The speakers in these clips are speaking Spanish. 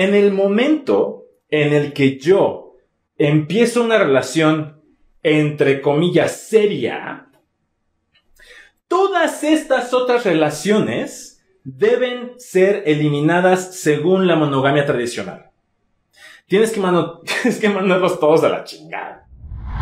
En el momento en el que yo empiezo una relación entre comillas seria, todas estas otras relaciones deben ser eliminadas según la monogamia tradicional. Tienes que, mandarlos todos a la chingada.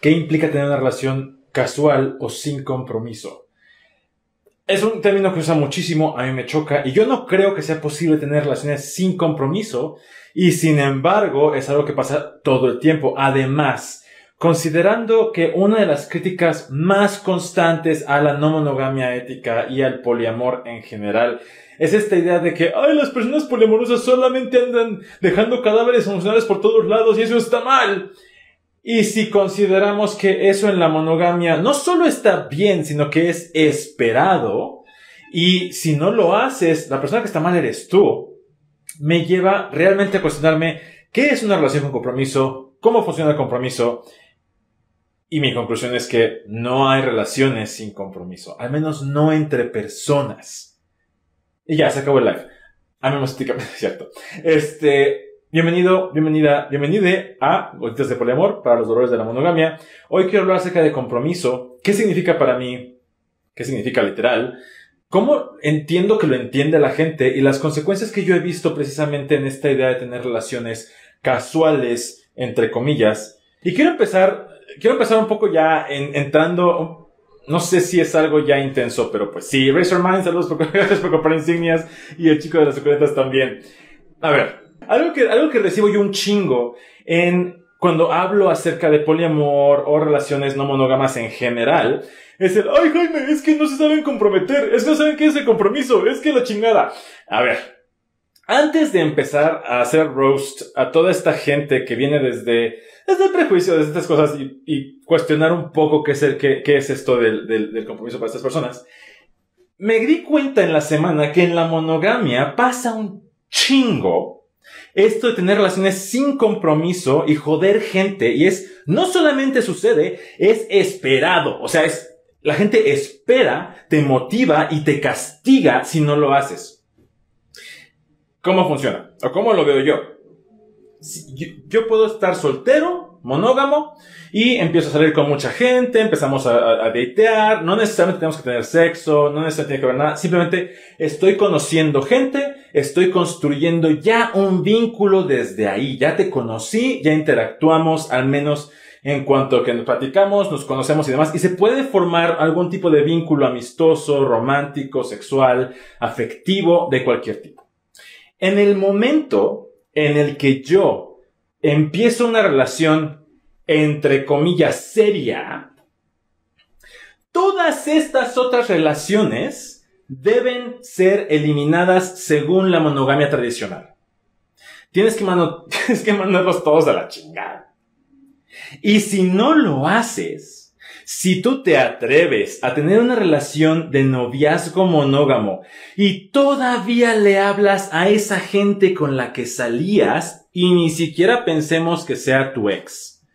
¿Qué implica tener una relación casual o sin compromiso? Es un término que usa muchísimo, a mí me choca, y yo no creo que sea posible tener relaciones sin compromiso, y sin embargo es algo que pasa todo el tiempo. Además, considerando que una de las críticas más constantes a la no monogamia ética y al poliamor en general es esta idea de que, ay, las personas poliamorosas solamente andan dejando cadáveres emocionales por todos lados y eso está mal. Y si consideramos que eso en la monogamia no solo está bien, sino que es esperado, y si no lo haces, la persona que está mal eres tú, me lleva realmente a cuestionarme qué es una relación con compromiso, cómo funciona el compromiso, y mi conclusión es que no hay relaciones sin compromiso, al menos no entre personas. Y ya, se acabó el live. A mí me cierto. Este, bienvenido, bienvenida, bienvenide a Gotitas de Poliamor para los dolores de la monogamia. Hoy quiero hablar acerca de compromiso. ¿Qué significa para mí? ¿Qué significa literal? ¿Cómo entiendo que lo entiende la gente y las consecuencias que yo he visto precisamente en esta idea de tener relaciones casuales, entre comillas? Y quiero empezar quiero empezar un poco ya entrando, no sé si es algo ya intenso, pero pues sí, Razor Mind, saludos por, gracias por comprar insignias y el chico de las suculentas también. A ver, algo que, algo que recibo yo un chingo en cuando hablo acerca de poliamor o relaciones no monógamas en general, es el, ay Jaime, es que no se saben comprometer, es que no saben qué es el compromiso, es que la chingada. A ver, antes de empezar a hacer roast a toda esta gente que viene desde, desde el prejuicio, de estas cosas y, cuestionar un poco qué es, el, qué, qué es esto del, del, compromiso para estas personas, me di cuenta en la semana que en la monogamia pasa un chingo esto de tener relaciones sin compromiso y joder gente. Y es, no solamente sucede, es esperado. O sea, es, la gente espera, te motiva y te castiga si no lo haces. ¿Cómo funciona? ¿O cómo lo veo yo? Yo, puedo estar soltero, monógamo, y empiezo a salir con mucha gente, empezamos a, datear, no necesariamente tenemos que tener sexo, no necesariamente tiene que ver nada, simplemente estoy conociendo gente, estoy construyendo ya un vínculo desde ahí, ya te conocí, ya interactuamos, al menos en cuanto que nos platicamos, nos conocemos y demás, y se puede formar algún tipo de vínculo amistoso, romántico, sexual, afectivo, de cualquier tipo. En el momento en el que yo empiezo una relación entre comillas seria, todas estas otras relaciones deben ser eliminadas según la monogamia tradicional. Tienes que, tienes que mandarlos todos a la chingada. Y si no lo haces, si tú te atreves a tener una relación de noviazgo monógamo y todavía le hablas a esa gente con la que salías y ni siquiera pensemos que sea tu ex,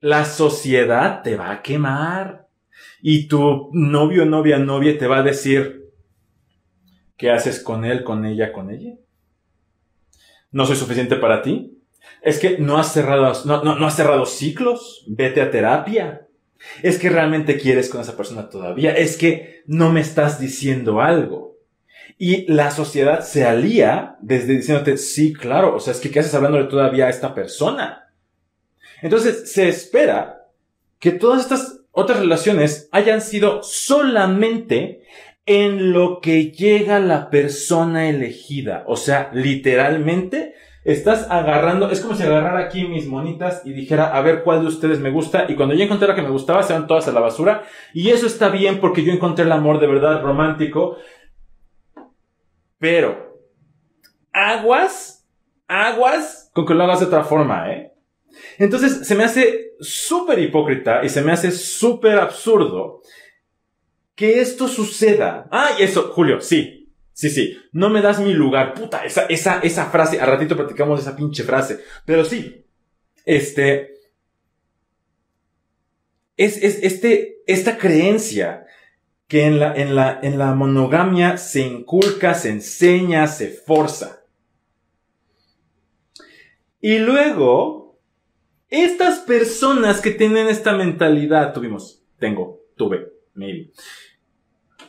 la sociedad te va a quemar y tu novio, novia, novia te va a decir, ¿qué haces con él, con ella, con ella? ¿No soy suficiente para ti? Es que no has cerrado, no, no, has cerrado ciclos. Vete a terapia. Es que realmente quieres con esa persona todavía. Es que no me estás diciendo algo. Y la sociedad se alía desde diciéndote, sí, claro, o sea, es que ¿qué haces hablándole todavía a esta persona? Entonces, se espera que todas estas otras relaciones hayan sido solamente en lo que llega la persona elegida. O sea, literalmente, Estás agarrando, es como si agarrara aquí mis monitas y dijera, a ver cuál de ustedes me gusta. Y cuando yo encontré la que me gustaba, se van todas a la basura. Y eso está bien porque yo encontré el amor de verdad romántico. Pero, aguas, aguas con que lo hagas de otra forma, ¿eh? Entonces, se me hace súper hipócrita y se me hace súper absurdo que esto suceda. Ah, y eso, Julio, sí, Sí, sí, no me das mi lugar. Puta, esa, esa, esa frase, a ratito platicamos esa pinche frase. Pero sí, este, es, es este, esta creencia que en la, en la, en la monogamia se inculca, se enseña, se forza. Y luego, estas personas que tienen esta mentalidad, tuvimos, tengo, tuve, maybe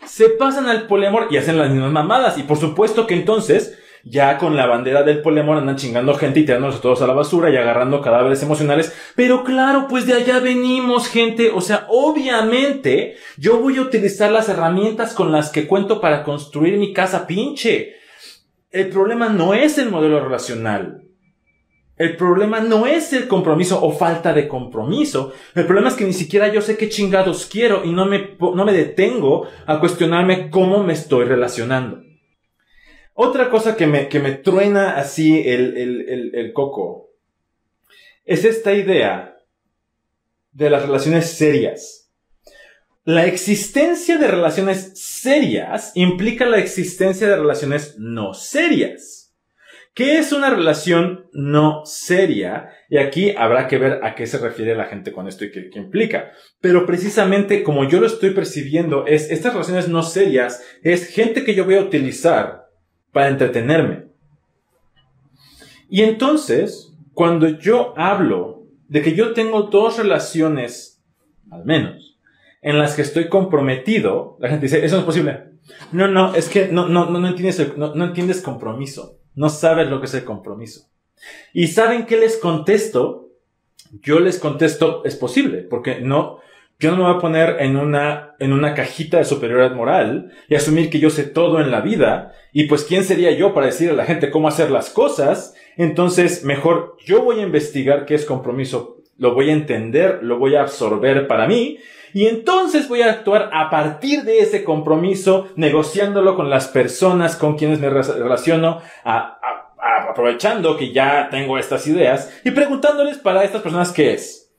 se pasan al poliamor y hacen las mismas mamadas. Y por supuesto que entonces, ya con la bandera del poliamor andan chingando gente y tirándonos todos a la basura y agarrando cadáveres emocionales. Pero claro, pues de allá venimos, gente. O sea, obviamente, yo voy a utilizar las herramientas con las que cuento para construir mi casa pinche. El problema no es el modelo relacional. El problema no es el compromiso o falta de compromiso. El problema es que ni siquiera yo sé qué chingados quiero y no me, no me detengo a cuestionarme cómo me estoy relacionando. Otra cosa que me, que me truena así el, el, el coco es esta idea de las relaciones serias. La existencia de relaciones serias implica la existencia de relaciones no serias. ¿Qué es una relación no seria? Y aquí habrá que ver a qué se refiere la gente con esto y qué, implica. Pero precisamente como yo lo estoy percibiendo, es estas relaciones no serias es gente que yo voy a utilizar para entretenerme. Y entonces, cuando yo hablo de que yo tengo dos relaciones, al menos, en las que estoy comprometido, la gente dice, eso no es posible. No, no, es que no, no, no, entiendes, no, no entiendes compromiso. No sabes lo que es el compromiso. ¿Y saben qué les contesto? Yo les contesto, es posible, porque no, yo no me voy a poner en una, en una cajita de superioridad moral y asumir que yo sé todo en la vida. Y pues, ¿quién sería yo para decir a la gente cómo hacer las cosas? Entonces, mejor yo voy a investigar qué es compromiso, lo voy a entender, lo voy a absorber para mí y entonces voy a actuar a partir de ese compromiso, negociándolo con las personas con quienes me relaciono, aprovechando que ya tengo estas ideas y preguntándoles para estas personas qué es.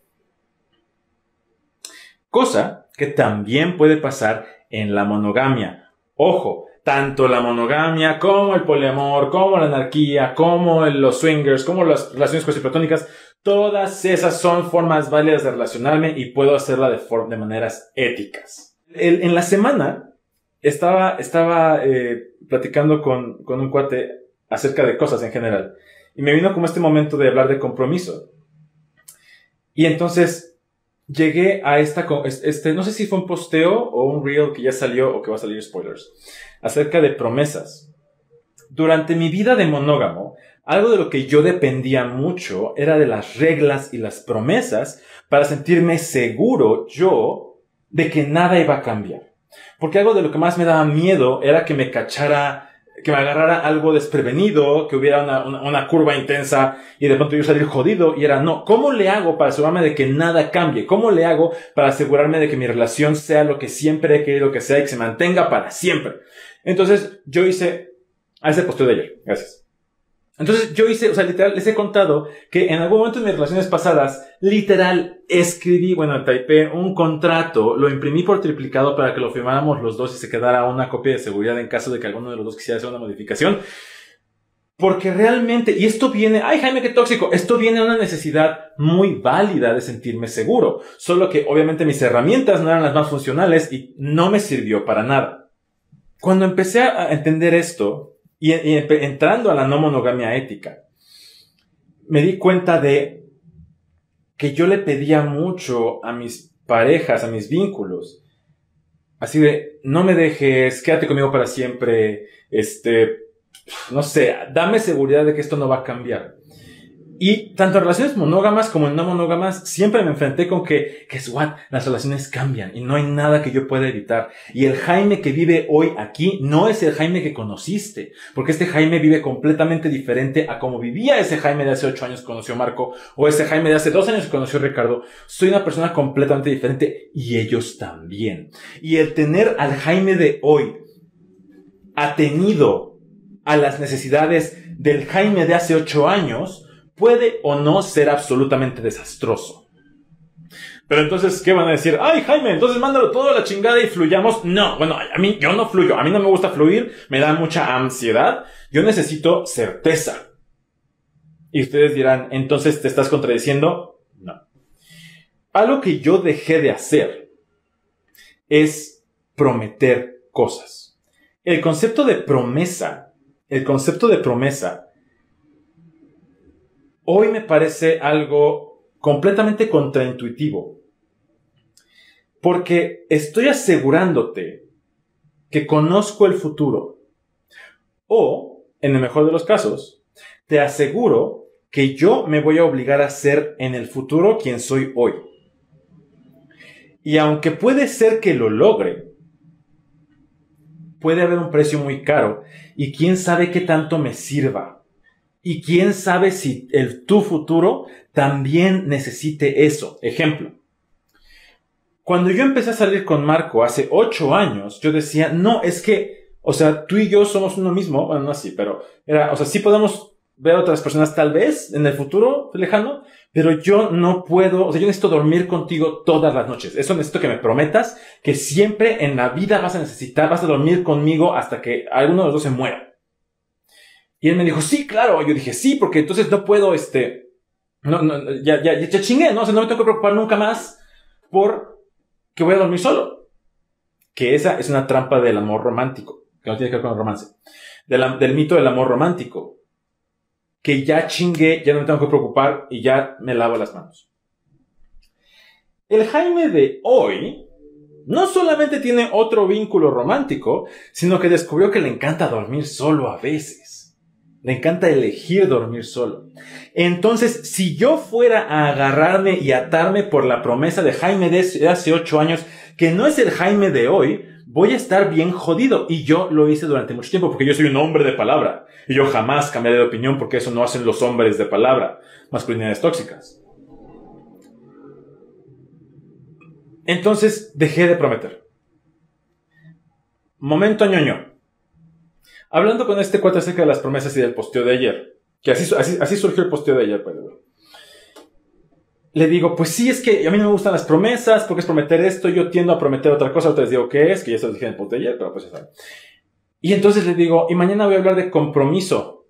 Cosa que también puede pasar en la monogamia. Ojo, tanto la monogamia como el poliamor, como la anarquía, como los swingers, como las relaciones platónicas Todas esas son formas válidas de relacionarme y puedo hacerla de, de maneras éticas. en la semana estaba, estaba eh, platicando con, con un cuate acerca de cosas en general. Y me vino como este momento de hablar de compromiso. Y entonces llegué a esta, este, no sé si fue un posteo o un reel que ya salió o que va a salir spoilers, acerca de promesas. Durante mi vida de monógamo, algo de lo que yo dependía mucho era de las reglas y las promesas para sentirme seguro yo de que nada iba a cambiar. Porque algo de lo que más me daba miedo era que me cachara, que me agarrara algo desprevenido, que hubiera una, curva intensa y de pronto yo salir jodido y era no, ¿cómo le hago para asegurarme de que nada cambie? ¿Cómo le hago para asegurarme de que mi relación sea lo que siempre he querido que sea y que se mantenga para siempre? Entonces yo hice a ese posteo de ayer. Gracias. Entonces yo hice, o sea, literal, les he contado que en algún momento de mis relaciones pasadas, literal, escribí, bueno, typé un contrato, lo imprimí por triplicado para que lo firmáramos los dos y se quedara una copia de seguridad en caso de que alguno de los dos quisiera hacer una modificación. Porque realmente, y esto viene, ay Jaime, qué tóxico, esto viene a una necesidad muy válida de sentirme seguro. Solo que obviamente mis herramientas no eran las más funcionales y no me sirvió para nada. Cuando empecé a entender esto, y, entrando a la no monogamia ética, me di cuenta de que yo le pedía mucho a mis parejas, a mis vínculos, así de, no me dejes, quédate conmigo para siempre, este, no sé, dame seguridad de que esto no va a cambiar. Y tanto en relaciones monógamas como en no monógamas, siempre me enfrenté con que, que what, las relaciones cambian y no hay nada que yo pueda evitar. Y el Jaime que vive hoy aquí no es el Jaime que conociste, porque este Jaime vive completamente diferente a como vivía ese Jaime de hace ocho años que conoció Marco, o ese Jaime de hace dos años que conoció Ricardo. Soy una persona completamente diferente y ellos también. Y el tener al Jaime de hoy atenido a las necesidades del Jaime de hace ocho años, puede o no ser absolutamente desastroso. Pero entonces, ¿qué van a decir? Ay, Jaime, entonces mándalo todo a la chingada y fluyamos. No, bueno, a mí, yo no fluyo. A mí no me gusta fluir. Me da mucha ansiedad. Yo necesito certeza. Y ustedes dirán, entonces te estás contradiciendo. No. Algo que yo dejé de hacer es prometer cosas. El concepto de promesa, el concepto de promesa hoy me parece algo completamente contraintuitivo. Porque estoy asegurándote que conozco el futuro. O, en el mejor de los casos, te aseguro que yo me voy a obligar a ser en el futuro quien soy hoy. Y aunque puede ser que lo logre, puede haber un precio muy caro y quién sabe qué tanto me sirva y quién sabe si el tu futuro también necesite eso. Ejemplo. Cuando yo empecé a salir con Marco hace ocho años, yo decía, no, es que, o sea, tú y yo somos uno mismo. Bueno, no así, pero era, o sea, sí podemos ver a otras personas tal vez en el futuro lejano, pero yo no puedo, o sea, yo necesito dormir contigo todas las noches. Eso necesito que me prometas que siempre en la vida vas a necesitar, vas a dormir conmigo hasta que alguno de los dos se muera. Y él me dijo, sí, claro. Yo dije, sí, porque entonces no puedo, este, no, no, ya, ya, ya chingué, ¿no? O sea, no me tengo que preocupar nunca más por que voy a dormir solo. Que esa es una trampa del amor romántico, que no tiene que ver con el romance. del mito del amor romántico. Que ya chingué, ya no me tengo que preocupar y ya me lavo las manos. El Jaime de hoy no solamente tiene otro vínculo romántico, sino que descubrió que le encanta dormir solo a veces. Le encanta elegir dormir solo. Entonces, si yo fuera a agarrarme y atarme por la promesa de Jaime de hace ocho años, que no es el Jaime de hoy, voy a estar bien jodido. Y yo lo hice durante mucho tiempo porque yo soy un hombre de palabra. Y yo jamás cambiaré de opinión porque eso no hacen los hombres de palabra. Masculinidades tóxicas. Entonces, dejé de prometer. Momento ñoño. Hablando con este cuate acerca de las promesas y del posteo de ayer, que así, así, surgió el posteo de ayer, le digo, pues sí, es que a mí no me gustan las promesas, porque es prometer esto, yo tiendo a prometer otra cosa, otra les digo qué es, que ya se lo dije en el post de ayer, pero pues ya saben. Y entonces le digo, y mañana voy a hablar de compromiso.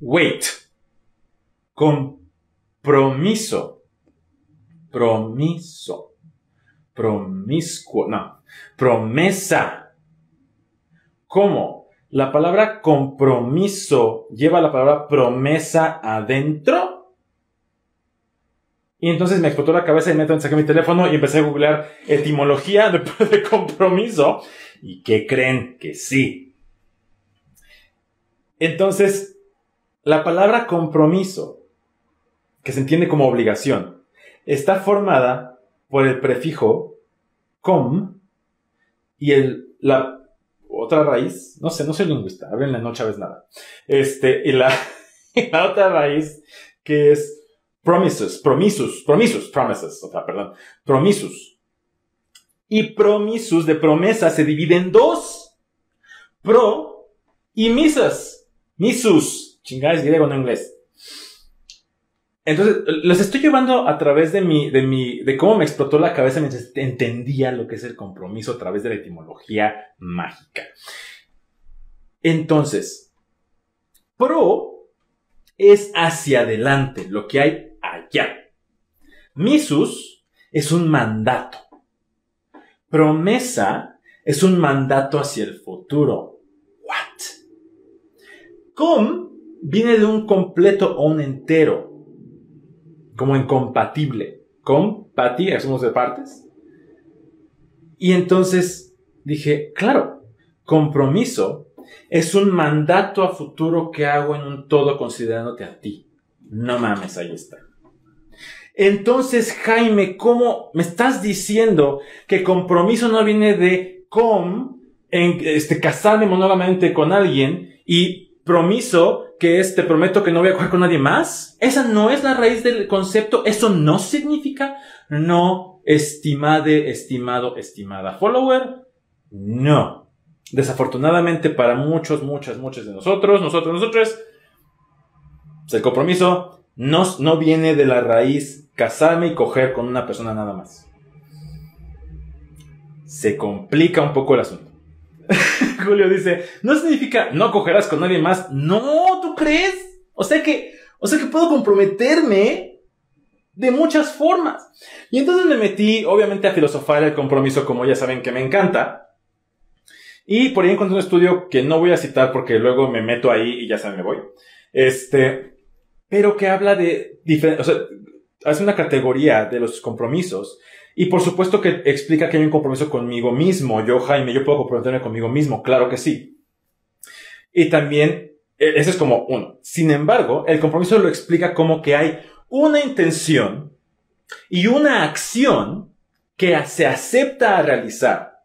Wait. Compromiso. Promiso. Promiscuo. No. Promesa. ¿Cómo? La palabra compromiso lleva la palabra promesa adentro. Y entonces me explotó la cabeza y me saqué mi teléfono y empecé a googlear etimología de, de compromiso. ¿Y qué creen? Que sí. Entonces, la palabra compromiso, que se entiende como obligación, está formada por el prefijo com y el, la otra raíz, no sé, no soy lingüista, háblenle no Chávez nada. Este, y la, la otra raíz que es promises, promisus, promisus, promises, o sea, perdón, promisus. Y promisus de promesa se divide en dos. Pro y misas. Misus. Chingadas griego, no inglés. Entonces, los estoy llevando a través de mi, de mi, de cómo me explotó la cabeza mientras entendía lo que es el compromiso a través de la etimología mágica. Entonces, pro es hacia adelante, lo que hay allá. Misus es un mandato. Promesa es un mandato hacia el futuro. What? Com viene de un completo o un entero como incompatible. Compati, somos de partes. Y entonces dije, claro, compromiso es un mandato a futuro que hago en un todo considerándote a ti. No mames, ahí está. Entonces, Jaime, ¿cómo me estás diciendo que compromiso no viene de com, en, este, casarme monógamamente con alguien y promiso que es te prometo que no voy a coger con nadie más? Esa no es la raíz del concepto. Eso no significa no estimade, estimado, estimada follower. No. Desafortunadamente para muchos, muchas, muchos de nosotros, nosotros, nosotros, el compromiso no, no viene de la raíz casarme y coger con una persona nada más. Se complica un poco el asunto. Julio dice, no significa no cogerás con nadie más. No, ¿tú crees? O sea que, o sea que puedo comprometerme de muchas formas. Y entonces me metí, obviamente, a filosofar el compromiso, como ya saben que me encanta. Y por ahí encontré un estudio que no voy a citar porque luego me meto ahí y ya saben, me voy. Este, pero que habla de o sea, hace una categoría de los compromisos. Y por supuesto que explica que hay un compromiso conmigo mismo. Yo, Jaime, yo puedo comprometerme conmigo mismo. Claro que sí. Y también, e, ese es como uno. Sin embargo, el compromiso lo explica como que hay una intención y una acción que se acepta a realizar,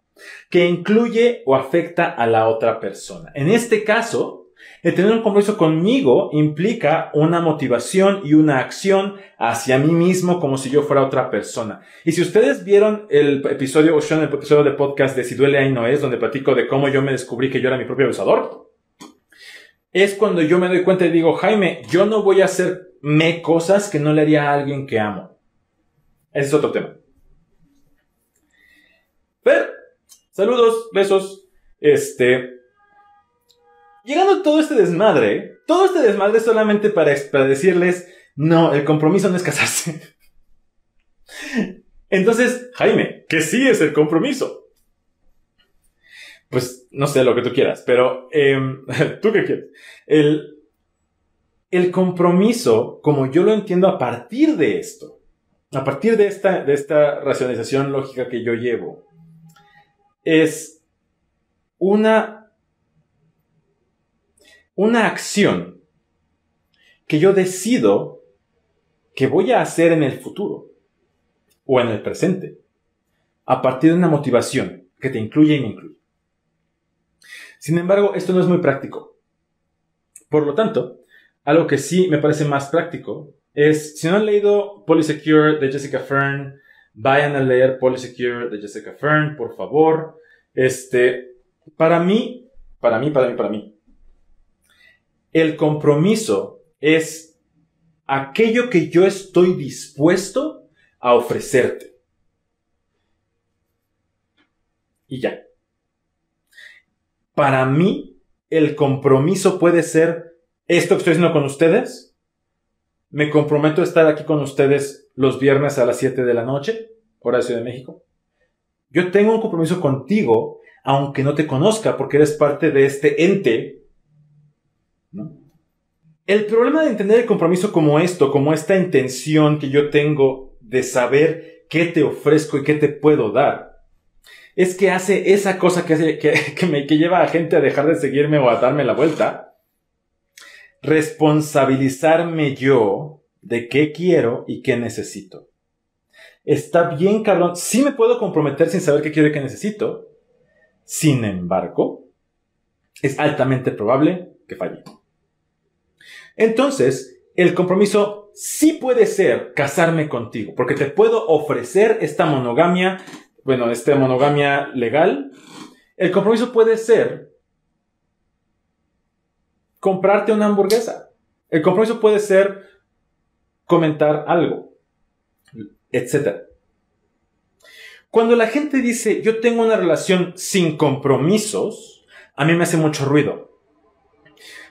que incluye o afecta a la otra persona. En este caso, el tener un compromiso conmigo implica una motivación y una acción hacia mí mismo como si yo fuera otra persona. Y si ustedes vieron el episodio, o el episodio de podcast de Si duele ahí no es, donde platico de cómo yo me descubrí que yo era mi propio abusador, es cuando yo me doy cuenta y digo, Jaime, yo no voy a hacerme cosas que no le haría a alguien que amo. Ese es otro tema. Pero, saludos, besos. Este, llegando todo este desmadre, todo este desmadre solamente para, decirles, no, el compromiso no es casarse. Entonces, Jaime, ¿qué sí es el compromiso? Pues no sé lo que tú quieras, pero em, tú qué quieres. El, el compromiso, como yo lo entiendo a partir de esto, a partir de esta, de esta racionalización lógica que yo llevo, es una una acción que yo decido que voy a hacer en el futuro o en el presente a partir de una motivación que te incluye y me incluye. Sin embargo, esto no es muy práctico. Por lo tanto, algo que sí me parece más práctico es, si no han leído Polysecure de Jessica Fern, vayan a leer Polysecure de Jessica Fern, por favor. Este, para mí, para mí, para mí, para mí, el compromiso es aquello que yo estoy dispuesto a ofrecerte. Y ya. Para mí, el compromiso puede ser esto que estoy haciendo con ustedes. Me comprometo a estar aquí con ustedes los viernes a las 7 de la noche, hora de Ciudad de México. Yo tengo un compromiso contigo, aunque no te conozca, porque eres parte de este ente el problema de entender el compromiso como esto, como esta intención que yo tengo de saber qué te ofrezco y qué te puedo dar, es que hace esa cosa que, me, lleva a gente a dejar de seguirme o a darme la vuelta, responsabilizarme yo de qué quiero y qué necesito. Está bien, cabrón. Sí me puedo comprometer sin saber qué quiero y qué necesito. Sin embargo, es altamente probable que falle. Entonces, el compromiso sí puede ser casarme contigo, porque te puedo ofrecer esta monogamia, bueno, esta monogamia legal. El compromiso puede ser comprarte una hamburguesa. El compromiso puede ser comentar algo, etc. Cuando la gente dice yo tengo una relación sin compromisos, a mí me hace mucho ruido.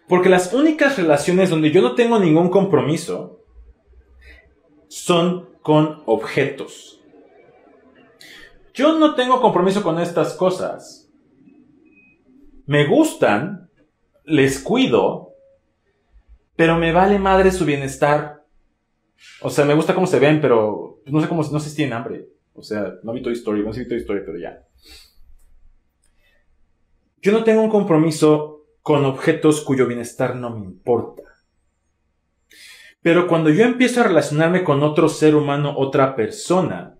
Porque las únicas relaciones donde yo no tengo ningún compromiso son con objetos. Yo no tengo compromiso con estas cosas. Me gustan, les cuido, pero me vale madre su bienestar. O sea, me gusta cómo se ven, pero no sé cómo, no sé si tienen hambre. O sea, no vi Toy Story, no sé si Toy Story, pero ya. Yo no tengo un compromiso con objetos cuyo bienestar no me importa. Pero cuando yo empiezo a relacionarme con otro ser humano, otra persona,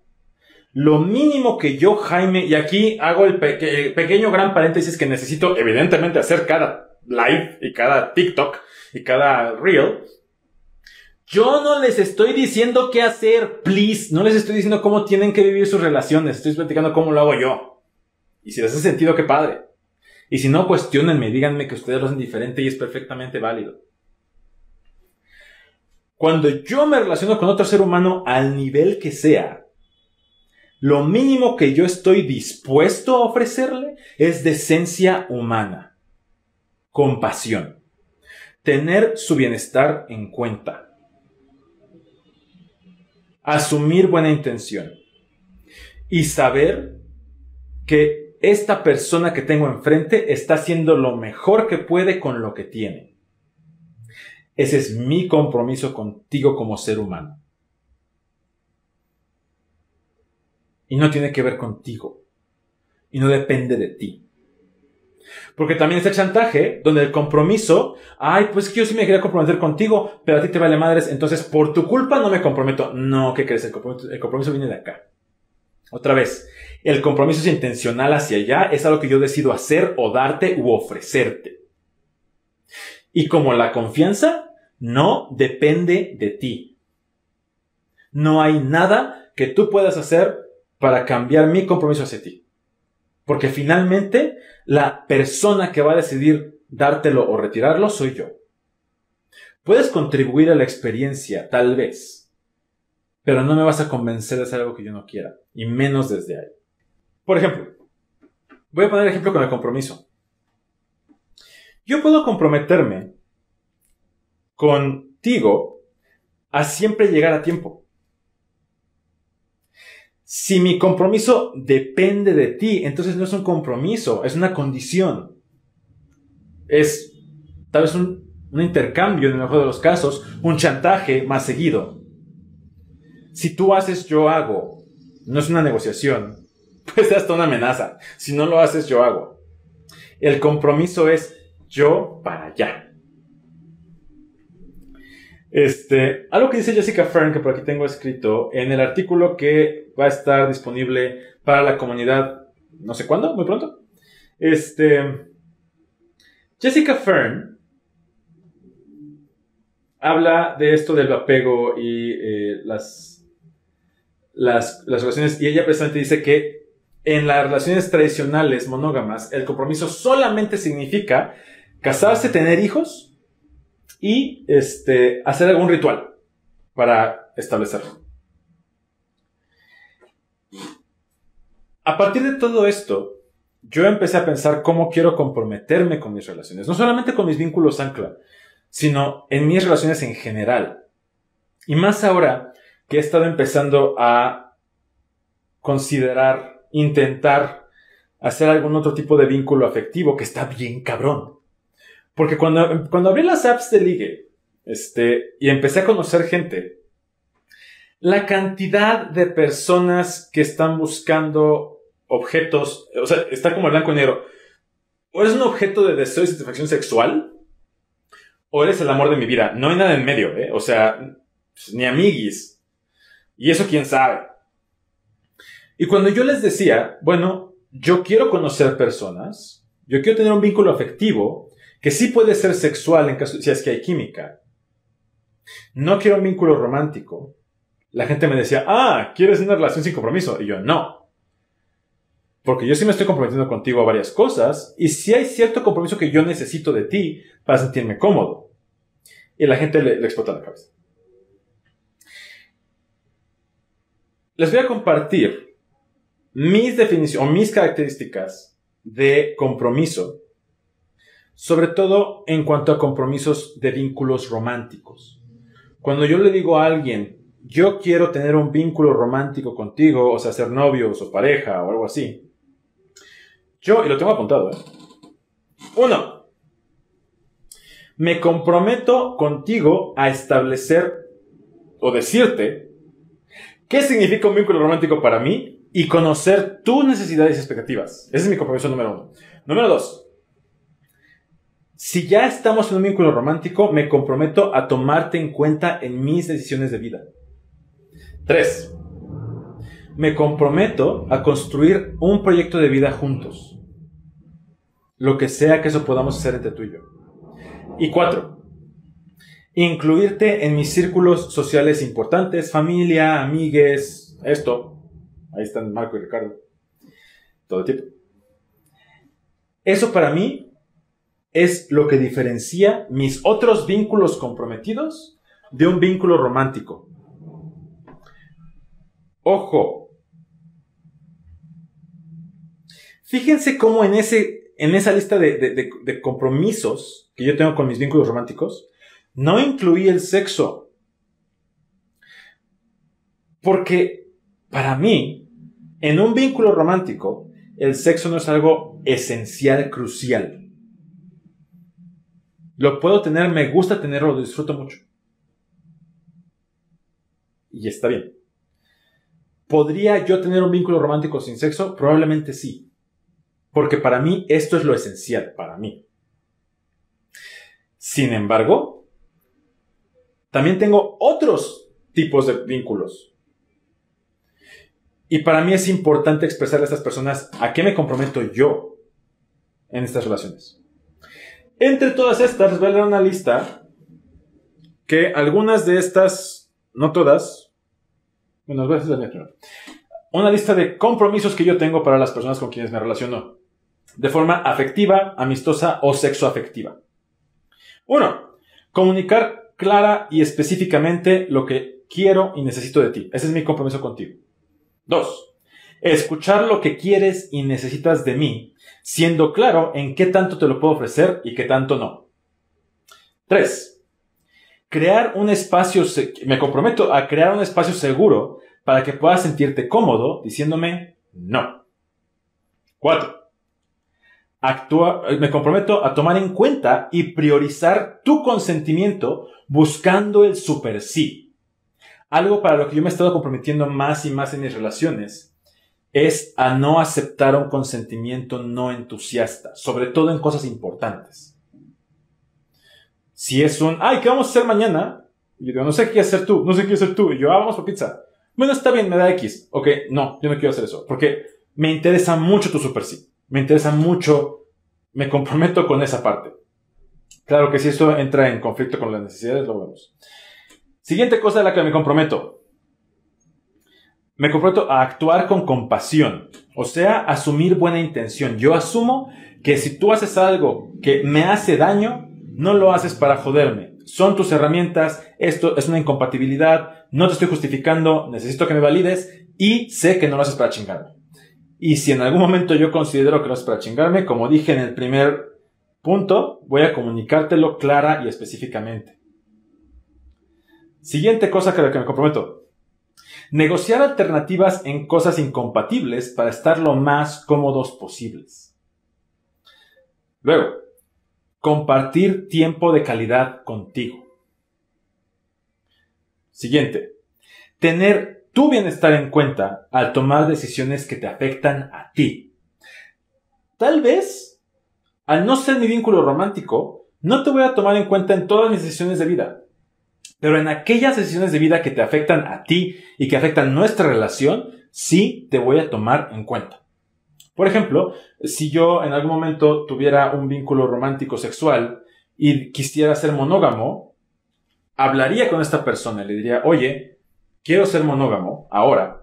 lo mínimo que yo, Jaime, y aquí hago el, pequeño gran paréntesis que necesito evidentemente hacer cada live y cada TikTok y cada reel, yo no les estoy diciendo qué hacer, please. No les estoy diciendo cómo tienen que vivir sus relaciones. Estoy platicando cómo lo hago yo. Y si les hace sentido, qué padre. Y si no, cuestionenme, díganme que ustedes lo hacen diferente y es perfectamente válido. Cuando yo me relaciono con otro ser humano al nivel que sea, lo mínimo que yo estoy dispuesto a ofrecerle es decencia humana, compasión, tener su bienestar en cuenta, asumir buena intención y saber que esta persona que tengo enfrente está haciendo lo mejor que puede con lo que tiene. Ese es mi compromiso contigo como ser humano. Y no tiene que ver contigo. Y no depende de ti. Porque también está chantaje, donde el compromiso, ay, pues que yo sí me quería comprometer contigo, pero a ti te vale madres, entonces por tu culpa no me comprometo. No, ¿qué crees? El el compromiso viene de acá. Otra vez, el compromiso es intencional hacia allá, es algo que yo decido hacer o darte u ofrecerte. Y como la confianza no depende de ti. No hay nada que tú puedas hacer para cambiar mi compromiso hacia ti. Porque finalmente la persona que va a decidir dártelo o retirarlo soy yo. Puedes contribuir a la experiencia, tal vez, pero no me vas a convencer de hacer algo que yo no quiera, y menos desde ahí. Por ejemplo, voy a poner ejemplo con el compromiso. Yo puedo comprometerme contigo a siempre llegar a tiempo. Si mi compromiso depende de ti, entonces no es un compromiso, es una condición. Es tal vez un, intercambio, en el mejor de los casos, un chantaje más seguido. Si tú haces, yo hago. No es una negociación. Puede ser hasta una amenaza. Si no lo haces, yo hago. El compromiso es yo para allá. Este, algo que dice Jessica Fern, que por aquí tengo escrito, en el artículo que va a estar disponible para la comunidad, no sé cuándo, muy pronto. Este, Jessica Fern habla de esto del apego y eh, las, las, las relaciones, y ella precisamente dice que en las relaciones tradicionales monógamas, el compromiso solamente significa casarse, tener hijos, y este, hacer algún ritual para establecerlo. A partir de todo esto, yo empecé a pensar cómo quiero comprometerme con mis relaciones, no solamente con mis vínculos ancla, sino en mis relaciones en general. Y más ahora que he estado empezando a considerar, intentar hacer algún otro tipo de vínculo afectivo que está bien cabrón. Porque cuando, cuando abrí las apps de ligue, este, y empecé a conocer gente, la cantidad de personas que están buscando objetos, o sea, está como blanco y negro. O eres un objeto de deseo y satisfacción sexual, o eres el amor de mi vida. No hay nada en medio, ¿eh? O sea, ni amiguis. Y eso quién sabe. Y cuando yo les decía, bueno, yo quiero conocer personas, yo quiero tener un vínculo afectivo, que sí puede ser sexual en caso si es que hay química. No quiero un vínculo romántico. La gente me decía, ah, ¿quieres una relación sin compromiso? Y yo, no. Porque yo sí me estoy comprometiendo contigo a varias cosas y si hay cierto compromiso que yo necesito de ti para sentirme cómodo. Y la gente le, le explota la cabeza. Les voy a compartir mis definiciones o mis características de compromiso sobre todo en cuanto a compromisos de vínculos románticos. Cuando yo le digo a alguien, yo quiero tener un vínculo romántico contigo, o sea, ser novios o pareja o algo así, yo, y lo tengo apuntado, ¿eh? Uno, me comprometo contigo a establecer o decirte qué significa un vínculo romántico para mí y conocer tus necesidades y expectativas. Ese es mi compromiso número uno. Número dos, Si ya estamos en un vínculo romántico, me comprometo a tomarte en cuenta en mis decisiones de vida. 3. Me comprometo a construir un proyecto de vida juntos. Lo que sea que eso podamos hacer entre tú y yo. Y 4. Incluirte en mis círculos sociales importantes, familia, amigues, esto. Ahí están Marco y Ricardo. Todo el tiempo. Eso para mí es lo que diferencia mis otros vínculos comprometidos de un vínculo romántico. Ojo. Fíjense cómo en, ese, en esa lista de, de compromisos que yo tengo con mis vínculos románticos, no incluí el sexo. Porque para mí, en un vínculo romántico, el sexo no es algo esencial, crucial. Lo puedo tener, me gusta tenerlo, lo disfruto mucho. Y está bien. ¿Podría yo tener un vínculo romántico sin sexo? Probablemente sí. Porque para mí esto es lo esencial, para mí. Sin embargo, también tengo otros tipos de vínculos. Y para mí es importante expresarle a estas personas a qué me comprometo yo en estas relaciones. Entre todas estas, les voy a dar una lista que algunas de estas, no todas, bueno, voy a decir Una lista de compromisos que yo tengo para las personas con quienes me relaciono. De forma afectiva, amistosa o sexoafectiva. Uno, comunicar clara y específicamente lo que quiero y necesito de ti. Ese es mi compromiso contigo. Dos, escuchar lo que quieres y necesitas de mí, siendo claro en qué tanto te lo puedo ofrecer y qué tanto no. Tres, crear un espacio, me comprometo a crear un espacio seguro para que puedas sentirte cómodo diciéndome no. Cuatro, actúa, me comprometo a tomar en cuenta y priorizar tu consentimiento buscando el super sí. Algo para lo que yo me he estado comprometiendo más y más en mis relaciones es a no aceptar un consentimiento no entusiasta, sobre todo en cosas importantes. Si es un, ay, ¿qué vamos a hacer mañana? Y yo digo, no sé qué hacer tú, no sé qué hacer tú. Y yo, ah, vamos por pizza. Bueno, está bien, me da X. Ok, no, yo no quiero hacer eso. Porque me interesa mucho tu super sí me interesa mucho, me comprometo con esa parte. Claro que si esto entra en conflicto con las necesidades, lo vemos. Siguiente cosa de la que me comprometo. Me comprometo a actuar con compasión, o sea, asumir buena intención. Yo asumo que si tú haces algo que me hace daño, no lo haces para joderme. Son tus herramientas, esto es una incompatibilidad, no te estoy justificando, necesito que me valides y sé que no lo haces para chingarme. Y si en algún momento yo considero que no es para chingarme, como dije en el primer punto, voy a comunicártelo clara y específicamente. Siguiente cosa que, que me comprometo. Negociar alternativas en cosas incompatibles para estar lo más cómodos posibles. Luego, compartir tiempo de calidad contigo. Siguiente, tener tu bienestar en cuenta al tomar decisiones que te afectan a ti. Tal vez, al no ser mi vínculo romántico, no te voy a tomar en cuenta en todas mis decisiones de vida. Pero en aquellas decisiones de vida que te afectan a ti y que afectan nuestra relación, sí te voy a tomar en cuenta. Por ejemplo, si yo en algún momento tuviera un vínculo romántico sexual y quisiera ser monógamo, hablaría con esta persona y le diría, oye, quiero ser monógamo ahora,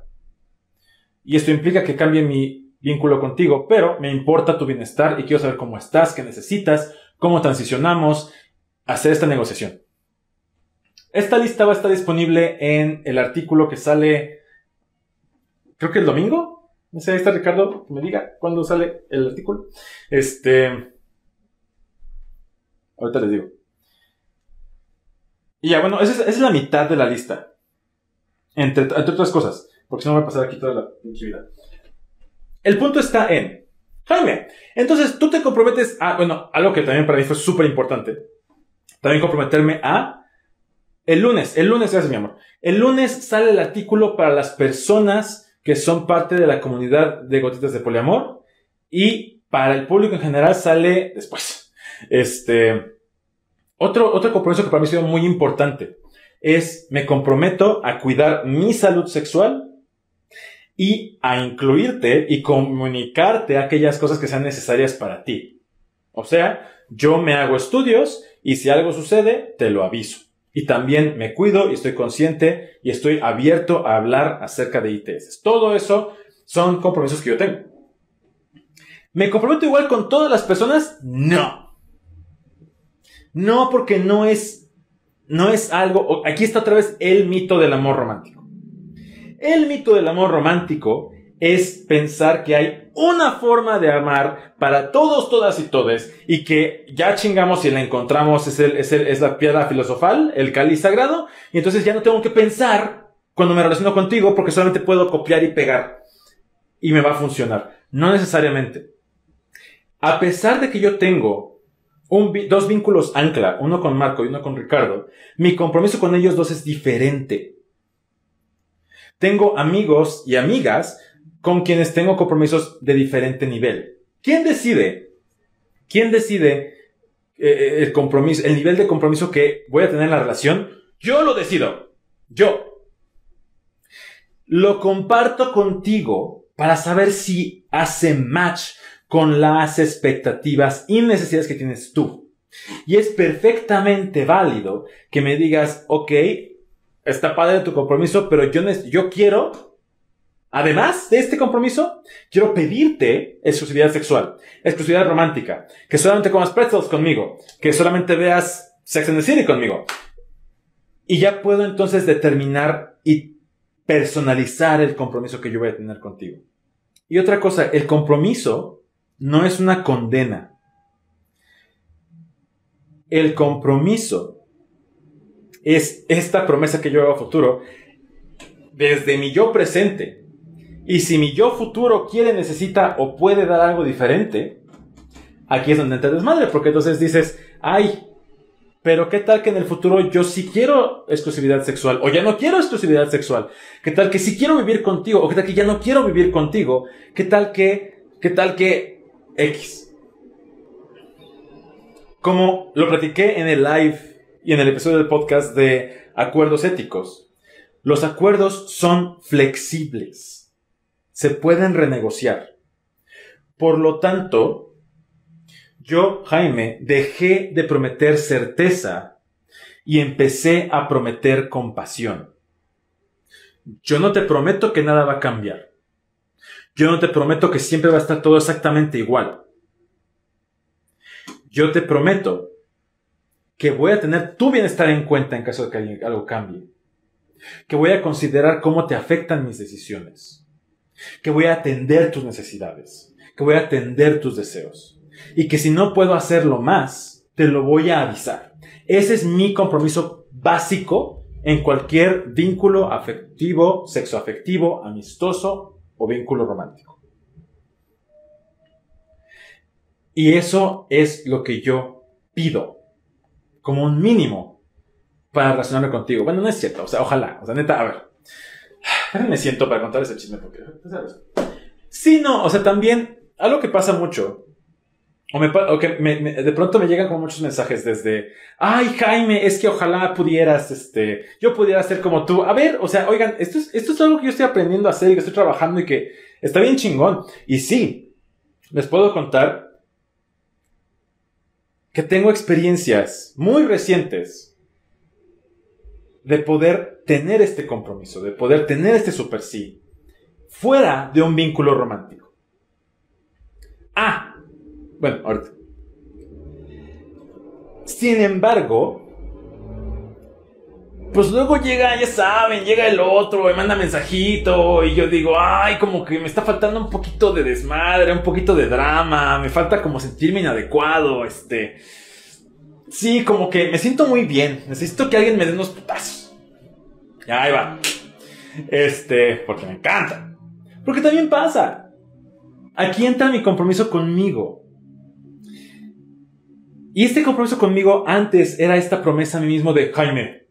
y esto implica que cambie mi vínculo contigo, pero me importa tu bienestar y quiero saber cómo estás, qué necesitas, cómo transicionamos, hacer esta negociación. Esta lista va a estar disponible en el artículo que sale, creo que el domingo. No sé, ahí está Ricardo, que me diga cuándo sale el artículo. Este. Ahorita les digo. Y ya, bueno, esa es la mitad de la lista. Entre, otras cosas. Porque si no va a pasar aquí toda la vida. El punto está en. Jaime, entonces tú te comprometes a. Bueno, algo que también para mí fue súper importante. También comprometerme a. El lunes, el lunes, gracias mi amor. El lunes sale el artículo para las personas que son parte de la comunidad de gotitas de poliamor. Y para el público en general sale después. Este, otro, otro compromiso que para mí ha sido muy importante es me comprometo a cuidar mi salud sexual y a incluirte y comunicarte aquellas cosas que sean necesarias para ti. O sea, yo me hago estudios y si algo sucede, te lo aviso. Y también me cuido y estoy consciente y estoy abierto a hablar acerca de ITS. Todo eso son compromisos que yo tengo. ¿Me comprometo igual con todas las personas? No. No, porque no es, no es algo, aquí está otra vez el mito del amor romántico. El mito del amor romántico es pensar que hay una forma de amar para todos, todas y todes, y que ya chingamos y la encontramos, es, el, es, la piedra filosofal, el cáliz sagrado, y entonces ya no tengo que pensar cuando me relaciono contigo porque solamente puedo copiar y pegar. Y me va a funcionar. No necesariamente. A pesar de que yo tengo dos vínculos ancla, uno con Marco y uno con Ricardo, mi compromiso con ellos dos es diferente. Tengo amigos y amigas con quienes tengo compromisos de diferente nivel. ¿Quién decide? ¿Quién decide eh, el compromiso, el nivel de compromiso que voy a tener en la relación? Yo lo decido. Yo. Lo comparto contigo para saber si hace match con las expectativas y necesidades que tienes tú. Y es perfectamente válido que me digas, ok, está padre tu compromiso, pero yo, yo quiero Además de este compromiso, quiero pedirte exclusividad sexual, exclusividad romántica, que solamente comas pretzels conmigo, que solamente veas Sex and the City conmigo. Y ya puedo entonces determinar y personalizar el compromiso que yo voy a tener contigo. Y otra cosa, el compromiso no es una condena. El compromiso es esta promesa que yo hago a futuro desde mi yo presente y si mi yo futuro quiere, necesita o puede dar algo diferente, aquí es donde te desmadre, porque entonces dices, ay, pero qué tal que en el futuro yo sí quiero exclusividad sexual o ya no quiero exclusividad sexual. ¿Qué tal que sí quiero vivir contigo o qué tal que ya no quiero vivir contigo? ¿Qué tal que, qué tal que X? Como lo platiqué en el live y en el episodio del podcast de acuerdos éticos, los acuerdos son flexibles se pueden renegociar. Por lo tanto, yo, Jaime, dejé de prometer certeza y empecé a prometer compasión. Yo no te prometo que nada va a cambiar. Yo no te prometo que siempre va a estar todo exactamente igual. Yo te prometo que voy a tener tu bienestar en cuenta en caso de que algo cambie. Que voy a considerar cómo te afectan mis decisiones que voy a atender tus necesidades, que voy a atender tus deseos y que si no puedo hacerlo más, te lo voy a avisar. Ese es mi compromiso básico en cualquier vínculo afectivo, sexoafectivo, amistoso o vínculo romántico. Y eso es lo que yo pido como un mínimo para relacionarme contigo. Bueno, no es cierto, o sea, ojalá, o sea, neta, a ver, me siento para contar ese chisme porque, ¿sabes? Sí, no, o sea, también algo que pasa mucho, o, me, que de pronto me llegan como muchos mensajes desde, ay Jaime, es que ojalá pudieras, este, yo pudiera ser como tú. A ver, o sea, oigan, esto es, esto es algo que yo estoy aprendiendo a hacer y que estoy trabajando y que está bien chingón. Y sí, les puedo contar que tengo experiencias muy recientes de poder tener este compromiso, de poder tener este super sí, fuera de un vínculo romántico. Ah, bueno, ahorita. Sin embargo, pues luego llega, ya saben, llega el otro, me manda mensajito y yo digo, ay, como que me está faltando un poquito de desmadre, un poquito de drama, me falta como sentirme inadecuado, este Sí, como que me siento muy bien. Necesito que alguien me dé unos putazos. Ya, ahí va. Este, porque me encanta. Porque también pasa. Aquí entra mi compromiso conmigo. Y este compromiso conmigo antes era esta promesa a mí mismo de Jaime,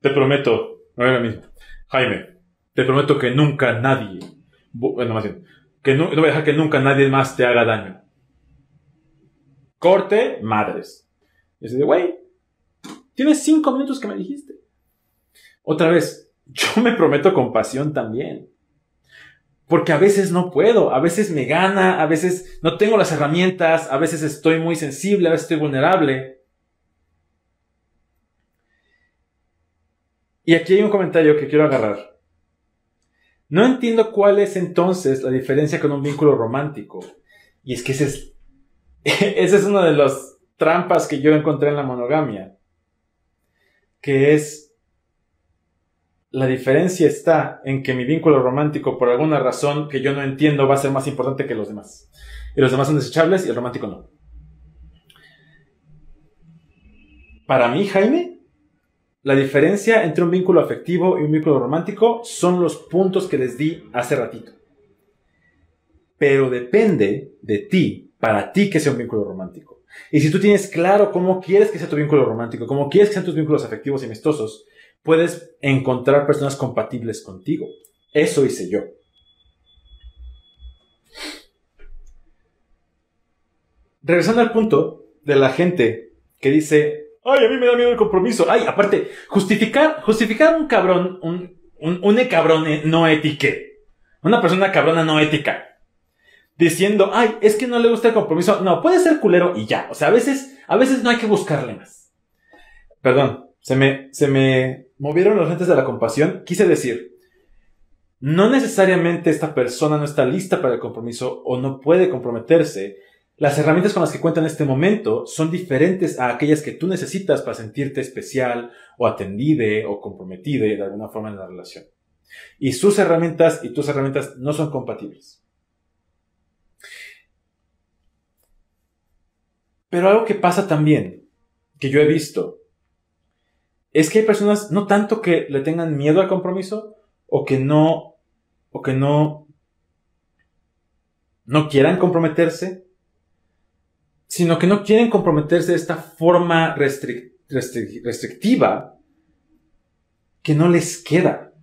te prometo, no era mismo, Jaime, te prometo que nunca nadie, bueno, más bien, que no, no voy a dejar que nunca nadie más te haga daño. Corte, madres. Y así de, güey, tienes cinco minutos que me dijiste. Otra vez, yo me prometo compasión también. Porque a veces no puedo, a veces me gana, a veces no tengo las herramientas, a veces estoy muy sensible, a veces estoy vulnerable. Y aquí hay un comentario que quiero agarrar. No entiendo cuál es entonces la diferencia con un vínculo romántico. Y es que ese es, esa es una de las trampas que yo encontré en la monogamia. Que es la diferencia está en que mi vínculo romántico, por alguna razón que yo no entiendo, va a ser más importante que los demás. Y los demás son desechables y el romántico no. Para mí, Jaime, la diferencia entre un vínculo afectivo y un vínculo romántico son los puntos que les di hace ratito. Pero depende de ti, para ti que sea un vínculo romántico. Y si tú tienes claro cómo quieres que sea tu vínculo romántico, cómo quieres que sean tus vínculos afectivos y amistosos, puedes encontrar personas compatibles contigo. Eso hice yo. Regresando al punto de la gente que dice, ay, a mí me da miedo el compromiso. Ay, aparte, justificar, justificar un cabrón, un, un, un cabrón no ético. Una persona cabrona no ética. Diciendo, ay, es que no le gusta el compromiso. No, puede ser culero y ya. O sea, a veces, a veces no hay que buscarle más. Perdón, se me, se me movieron los lentes de la compasión, quise decir, no necesariamente esta persona no está lista para el compromiso o no puede comprometerse. Las herramientas con las que cuenta en este momento son diferentes a aquellas que tú necesitas para sentirte especial o atendide o comprometida de alguna forma en la relación. Y sus herramientas y tus herramientas no son compatibles. Pero algo que pasa también, que yo he visto, es que hay personas no tanto que le tengan miedo al compromiso o que no o que no no quieran comprometerse, sino que no quieren comprometerse de esta forma restrictiva que no les queda.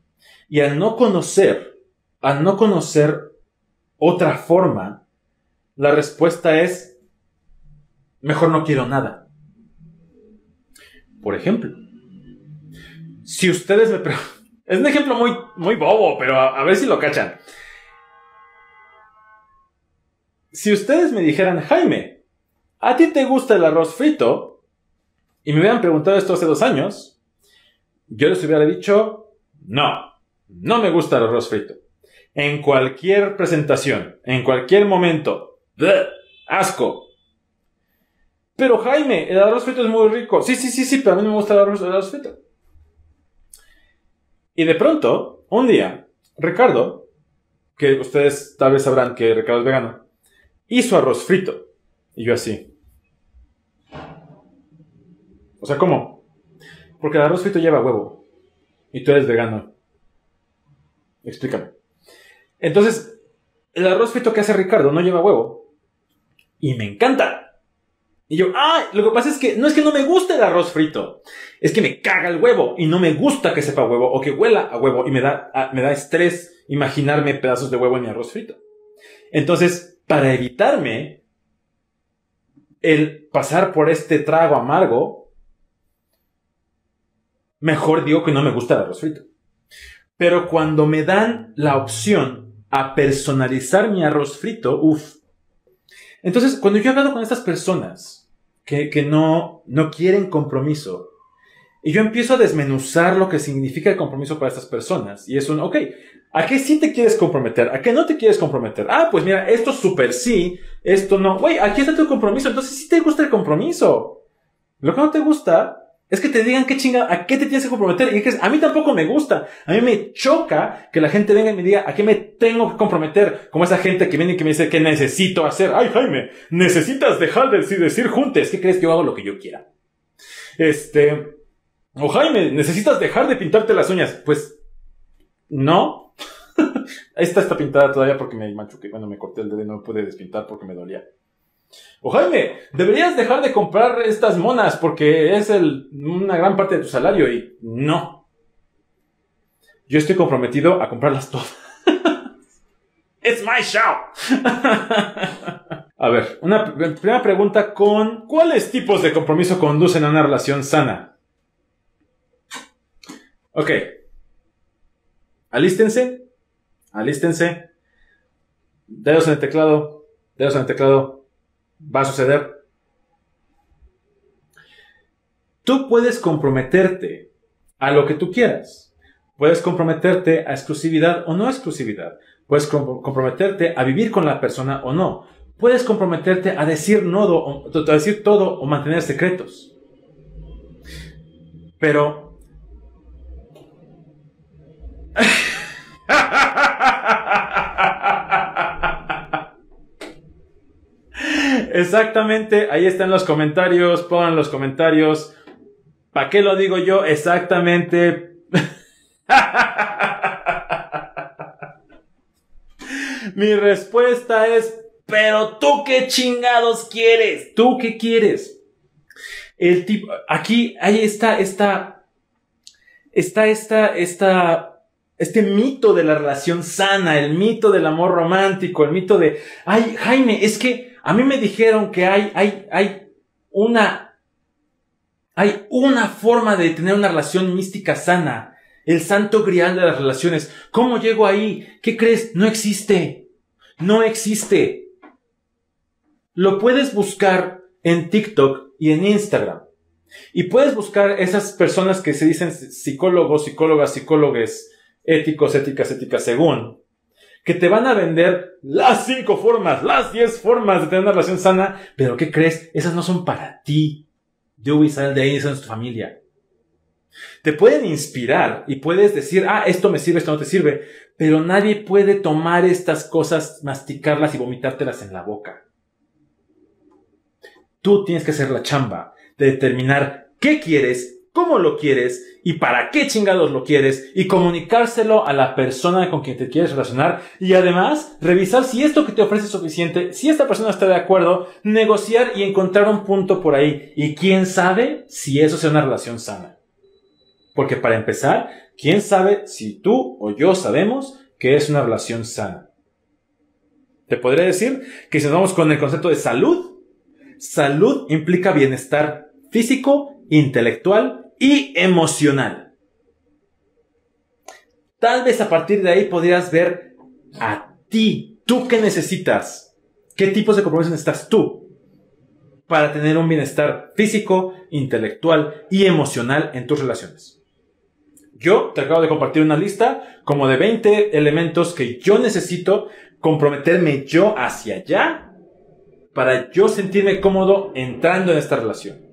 Y al no conocer, al no conocer otra forma, la respuesta es, mejor no quiero nada. Por ejemplo, si ustedes me es un ejemplo muy, muy bobo, pero a, ver si lo cachan. Si ustedes me dijeran, Jaime, ¿a ti te gusta el arroz frito? Y me hubieran preguntado esto hace dos años, yo les hubiera dicho, no, no me gusta el arroz frito. En cualquier presentación, en cualquier momento, asco. Pero Jaime, el arroz frito es muy rico. Sí, sí, sí, sí, pero a mí no me gusta el arroz frito. Y de pronto, un día, Ricardo, que ustedes tal vez sabrán que Ricardo es vegano, hizo arroz frito. Y yo así. O sea, ¿cómo? Porque el arroz frito lleva huevo. Y tú eres vegano. Explícame. Entonces, el arroz frito que hace Ricardo no lleva huevo. Y me encanta. Y yo, ah, lo que pasa es que no es que no me guste el arroz frito, es que me caga el huevo y no me gusta que sepa huevo o que huela a huevo y me da, me da estrés imaginarme pedazos de huevo en mi arroz frito. Entonces, para evitarme el pasar por este trago amargo, mejor digo que no me gusta el arroz frito. Pero cuando me dan la opción a personalizar mi arroz frito, uff. Entonces, cuando yo he hablado con estas personas, que, no, no quieren compromiso. Y yo empiezo a desmenuzar lo que significa el compromiso para estas personas. Y es un, ok, ¿a qué sí te quieres comprometer? ¿A qué no te quieres comprometer? Ah, pues mira, esto súper sí, esto no. Güey, aquí está tu compromiso, entonces sí te gusta el compromiso. Lo que no te gusta es que te digan qué chinga, a qué te tienes que comprometer. Y es a mí tampoco me gusta. A mí me choca que la gente venga y me diga a qué me tengo que comprometer. Como esa gente que viene y que me dice que necesito hacer. Ay, Jaime, necesitas dejar de decir, juntes. ¿Qué crees que yo hago lo que yo quiera? Este, o Jaime, necesitas dejar de pintarte las uñas. Pues, no. Esta está pintada todavía porque me machuqué. Bueno, me corté el dedo y no me pude despintar porque me dolía. O Jaime, deberías dejar de comprar estas monas porque es una gran parte de tu salario y no. Yo estoy comprometido a comprarlas todas. It's my show. A ver, una primera pregunta con ¿cuáles tipos de compromiso conducen a una relación sana? Ok. Alístense. Alístense. Dedos en el teclado. Dedos en el teclado. Va a suceder. Tú puedes comprometerte a lo que tú quieras. Puedes comprometerte a exclusividad o no exclusividad. Puedes comprometerte a vivir con la persona o no. Puedes comprometerte a decir, nodo, a decir todo o mantener secretos. Pero... Exactamente, ahí están los comentarios, pongan los comentarios. ¿Para qué lo digo yo? Exactamente. Mi respuesta es, pero tú qué chingados quieres? ¿Tú qué quieres? El tipo, aquí, ahí está, está, está, esta, esta, este mito de la relación sana, el mito del amor romántico, el mito de, ay, Jaime, es que a mí me dijeron que hay, hay, hay una hay una forma de tener una relación mística sana. El santo grial de las relaciones. ¿Cómo llego ahí? ¿Qué crees? No existe. No existe. Lo puedes buscar en TikTok y en Instagram. Y puedes buscar esas personas que se dicen psicólogos, psicólogas, psicólogues, éticos, éticas, éticas, según, que te van a vender las cinco formas, las diez formas de tener una relación sana, pero ¿qué crees? Esas no son para ti. Dewey sale de ahí, es tu familia. Te pueden inspirar y puedes decir, ah, esto me sirve, esto no te sirve, pero nadie puede tomar estas cosas, masticarlas y vomitártelas en la boca. Tú tienes que hacer la chamba de determinar qué quieres, cómo lo quieres y para qué chingados lo quieres y comunicárselo a la persona con quien te quieres relacionar y además revisar si esto que te ofrece es suficiente, si esta persona está de acuerdo, negociar y encontrar un punto por ahí y quién sabe si eso sea una relación sana. Porque para empezar, quién sabe si tú o yo sabemos que es una relación sana. Te podría decir que si nos vamos con el concepto de salud, salud implica bienestar físico, intelectual y emocional. Tal vez a partir de ahí podrías ver a ti, tú qué necesitas, qué tipos de compromisos necesitas tú para tener un bienestar físico, intelectual y emocional en tus relaciones. Yo te acabo de compartir una lista como de 20 elementos que yo necesito comprometerme yo hacia allá para yo sentirme cómodo entrando en esta relación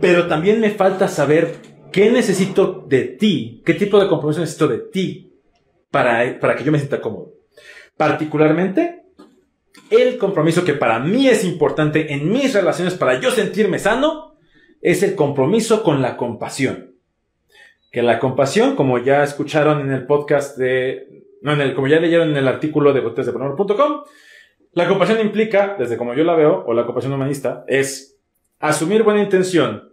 pero también me falta saber qué necesito de ti, qué tipo de compromiso necesito de ti para, para que yo me sienta cómodo. Particularmente, el compromiso que para mí es importante en mis relaciones para yo sentirme sano es el compromiso con la compasión. Que la compasión, como ya escucharon en el podcast de, no, en el, como ya leyeron en el artículo de botesdeponor.com, la compasión implica, desde como yo la veo, o la compasión humanista, es Asumir buena intención.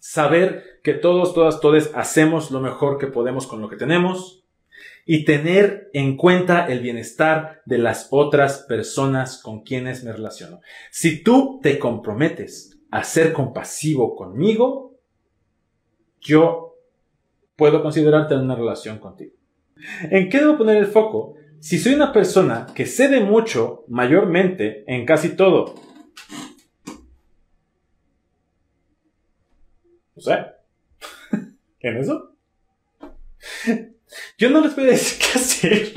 Saber que todos, todas, todos hacemos lo mejor que podemos con lo que tenemos. Y tener en cuenta el bienestar de las otras personas con quienes me relaciono. Si tú te comprometes a ser compasivo conmigo, yo puedo considerarte en una relación contigo. ¿En qué debo poner el foco? Si soy una persona que cede mucho, mayormente, en casi todo, No sé. ¿En eso? Yo no les voy a decir qué hacer.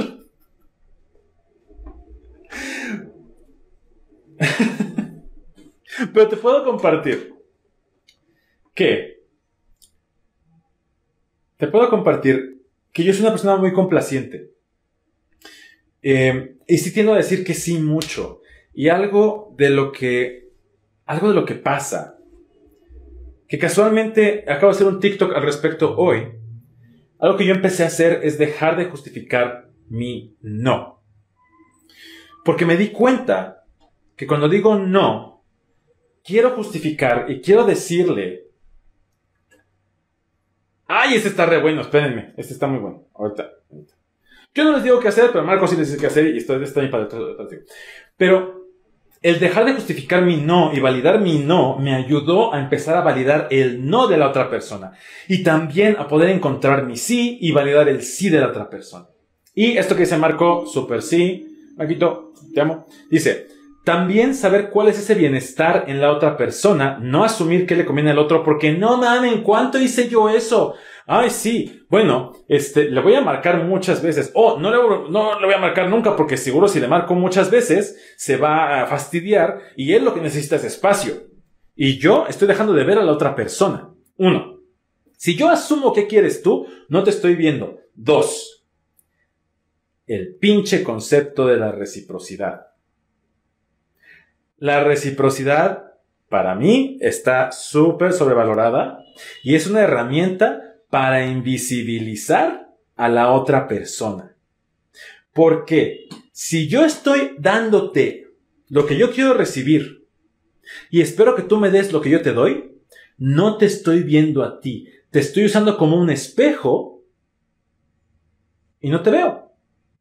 Pero te puedo compartir que te puedo compartir que yo soy una persona muy complaciente. Eh, y sí tiendo a decir que sí mucho. Y algo de lo que, algo de lo que pasa que casualmente acabo de hacer un TikTok al respecto hoy. Algo que yo empecé a hacer es dejar de justificar mi no. Porque me di cuenta que cuando digo no, quiero justificar y quiero decirle, ay, este está re bueno, espérenme, este está muy bueno, ahorita. Yo no les digo qué hacer, pero Marco sí les dice qué hacer y esto está ahí para Pero el dejar de justificar mi no y validar mi no me ayudó a empezar a validar el no de la otra persona y también a poder encontrar mi sí y validar el sí de la otra persona. Y esto que dice Marco, super sí, Marquito, te amo, dice, también saber cuál es ese bienestar en la otra persona, no asumir que le conviene al otro porque no mamen, ¿cuánto hice yo eso? Ay, sí. Bueno, este, le voy a marcar muchas veces. Oh, no le, no le voy a marcar nunca porque seguro si le marco muchas veces se va a fastidiar y él lo que necesita es espacio. Y yo estoy dejando de ver a la otra persona. Uno. Si yo asumo que quieres tú, no te estoy viendo. Dos. El pinche concepto de la reciprocidad. La reciprocidad, para mí, está súper sobrevalorada y es una herramienta para invisibilizar a la otra persona. Porque si yo estoy dándote lo que yo quiero recibir y espero que tú me des lo que yo te doy, no te estoy viendo a ti, te estoy usando como un espejo y no te veo.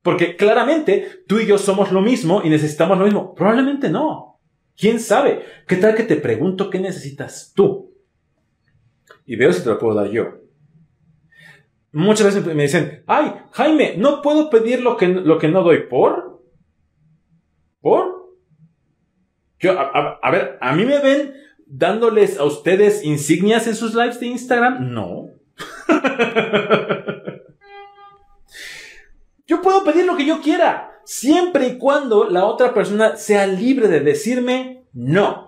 Porque claramente tú y yo somos lo mismo y necesitamos lo mismo. Probablemente no. ¿Quién sabe? ¿Qué tal que te pregunto qué necesitas tú? Y veo si te lo puedo dar yo muchas veces me dicen, ay, Jaime, no puedo pedir lo que, lo que no doy por. ¿Por? Yo, a, ver, ¿a mí me ven dándoles a ustedes insignias en sus lives de Instagram? No. yo puedo pedir lo que yo quiera, siempre y cuando la otra persona sea libre de decirme no.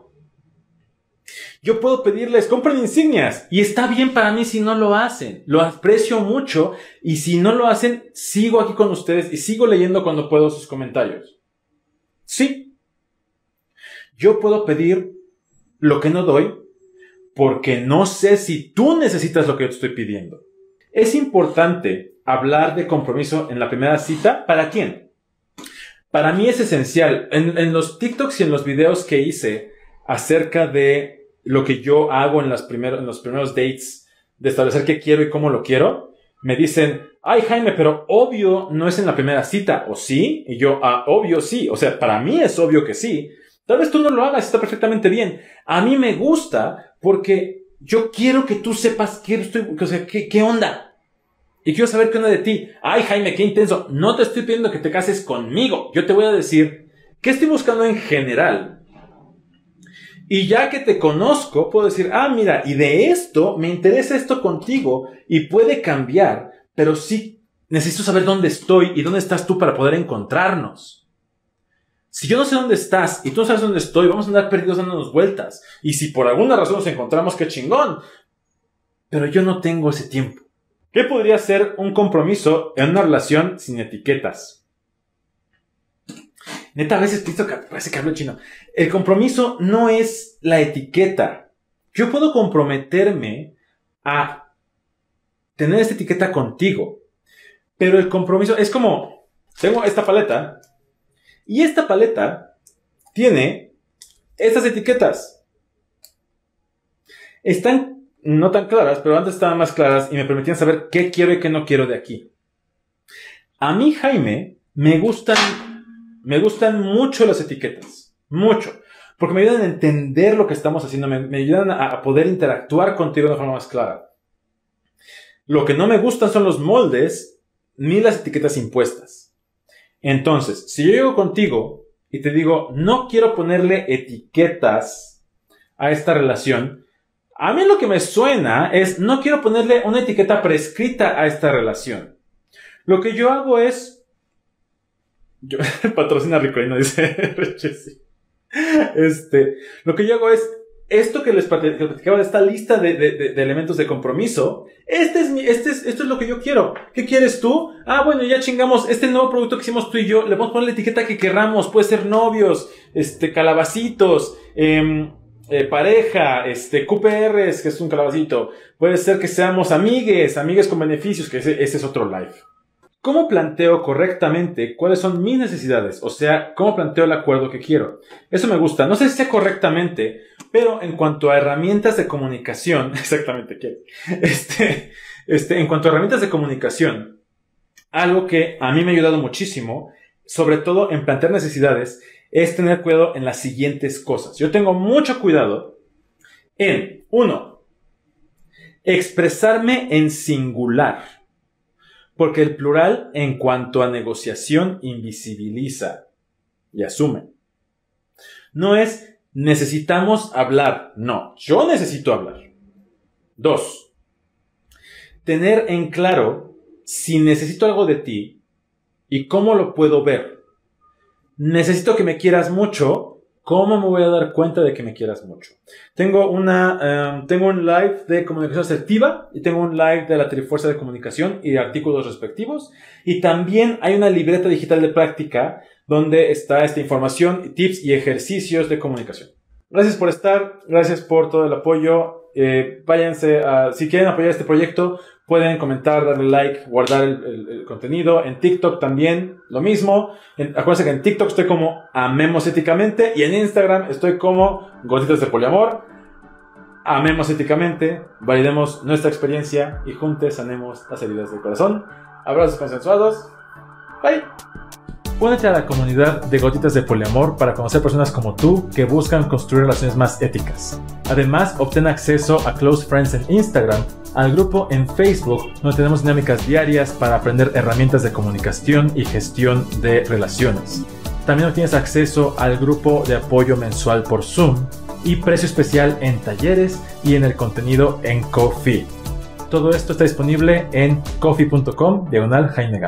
Yo puedo pedirles, compren insignias. Y está bien para mí si no lo hacen. Lo aprecio mucho. Y si no lo hacen, sigo aquí con ustedes y sigo leyendo cuando puedo sus comentarios. Sí. Yo puedo pedir lo que no doy porque no sé si tú necesitas lo que yo te estoy pidiendo. Es importante hablar de compromiso en la primera cita. ¿Para quién? Para mí es esencial. En, en los TikToks y en los videos que hice acerca de lo que yo hago en, las en los primeros dates de establecer qué quiero y cómo lo quiero, me dicen, ay Jaime, pero obvio no es en la primera cita, ¿o sí? Y yo, ah, obvio sí, o sea, para mí es obvio que sí. Tal vez tú no lo hagas, está perfectamente bien. A mí me gusta porque yo quiero que tú sepas qué estoy, o sea, qué, qué onda. Y quiero saber qué onda de ti. Ay Jaime, qué intenso. No te estoy pidiendo que te cases conmigo. Yo te voy a decir qué estoy buscando en general y ya que te conozco, puedo decir, ah, mira, y de esto me interesa esto contigo y puede cambiar, pero sí necesito saber dónde estoy y dónde estás tú para poder encontrarnos. Si yo no sé dónde estás y tú no sabes dónde estoy, vamos a andar perdidos dándonos vueltas. Y si por alguna razón nos encontramos, qué chingón. Pero yo no tengo ese tiempo. ¿Qué podría ser un compromiso en una relación sin etiquetas? Neta, a veces pienso que parece que hablo chino. El compromiso no es la etiqueta. Yo puedo comprometerme a tener esta etiqueta contigo. Pero el compromiso es como, tengo esta paleta y esta paleta tiene estas etiquetas. Están no tan claras, pero antes estaban más claras y me permitían saber qué quiero y qué no quiero de aquí. A mí, Jaime, me gustan me gustan mucho las etiquetas. Mucho. Porque me ayudan a entender lo que estamos haciendo, me, ayudan a, poder interactuar contigo de una forma más clara. Lo que no me gustan son los moldes ni las etiquetas impuestas. Entonces, si yo llego contigo y te digo, no quiero ponerle etiquetas a esta relación, a mí lo que me suena es, no quiero ponerle una etiqueta prescrita a esta relación. Lo que yo hago es, yo, patrocina Rico dice Este, lo que yo hago es, esto que les platicaba de esta lista de, elementos de compromiso, este es mi, este es, esto es lo que yo quiero. ¿Qué quieres tú? Ah, bueno, ya chingamos, este nuevo producto que hicimos tú y yo, le vamos a poner la etiqueta que querramos, puede ser novios, este, calabacitos, em, eh, pareja, este, QPRs, que es un calabacito, puede ser que seamos amigues, amigues con beneficios, que ese, ese es otro live. ¿Cómo planteo correctamente cuáles son mis necesidades? O sea, ¿cómo planteo el acuerdo que quiero? Eso me gusta. No sé si sea correctamente, pero en cuanto a herramientas de comunicación, exactamente, ¿qué? Este, este, en cuanto a herramientas de comunicación, algo que a mí me ha ayudado muchísimo, sobre todo en plantear necesidades, es tener cuidado en las siguientes cosas. Yo tengo mucho cuidado en, uno, expresarme en singular, porque el plural en cuanto a negociación invisibiliza y asume. No es necesitamos hablar, no, yo necesito hablar. Dos, tener en claro si necesito algo de ti y cómo lo puedo ver. Necesito que me quieras mucho. ¿Cómo me voy a dar cuenta de que me quieras mucho? Tengo una, em, tengo un live de comunicación asertiva y tengo un live de la Trifuerza de Comunicación y de artículos respectivos. Y también hay una libreta digital de práctica donde está esta información, tips y ejercicios de comunicación. Gracias por estar, gracias por todo el apoyo. Eh, váyanse a, si quieren apoyar este proyecto, pueden comentar, darle like, guardar el, contenido. En TikTok también lo mismo. acuérdense que en TikTok estoy como Amemos Éticamente y en Instagram estoy como Gotitas de Poliamor. Amemos éticamente, validemos nuestra experiencia y juntos sanemos las heridas del corazón. Abrazos consensuados. Bye. Únete a la comunidad de Gotitas de Poliamor para conocer personas como tú que buscan construir relaciones más éticas. Además, obtén acceso a Close Friends en Instagram, al grupo en Facebook, donde tenemos dinámicas diarias para aprender herramientas de comunicación y gestión de relaciones. También obtienes acceso al grupo de apoyo mensual por Zoom y precio especial en talleres y en el contenido en Coffee. Todo esto está disponible en coffee.com diagonal Jaime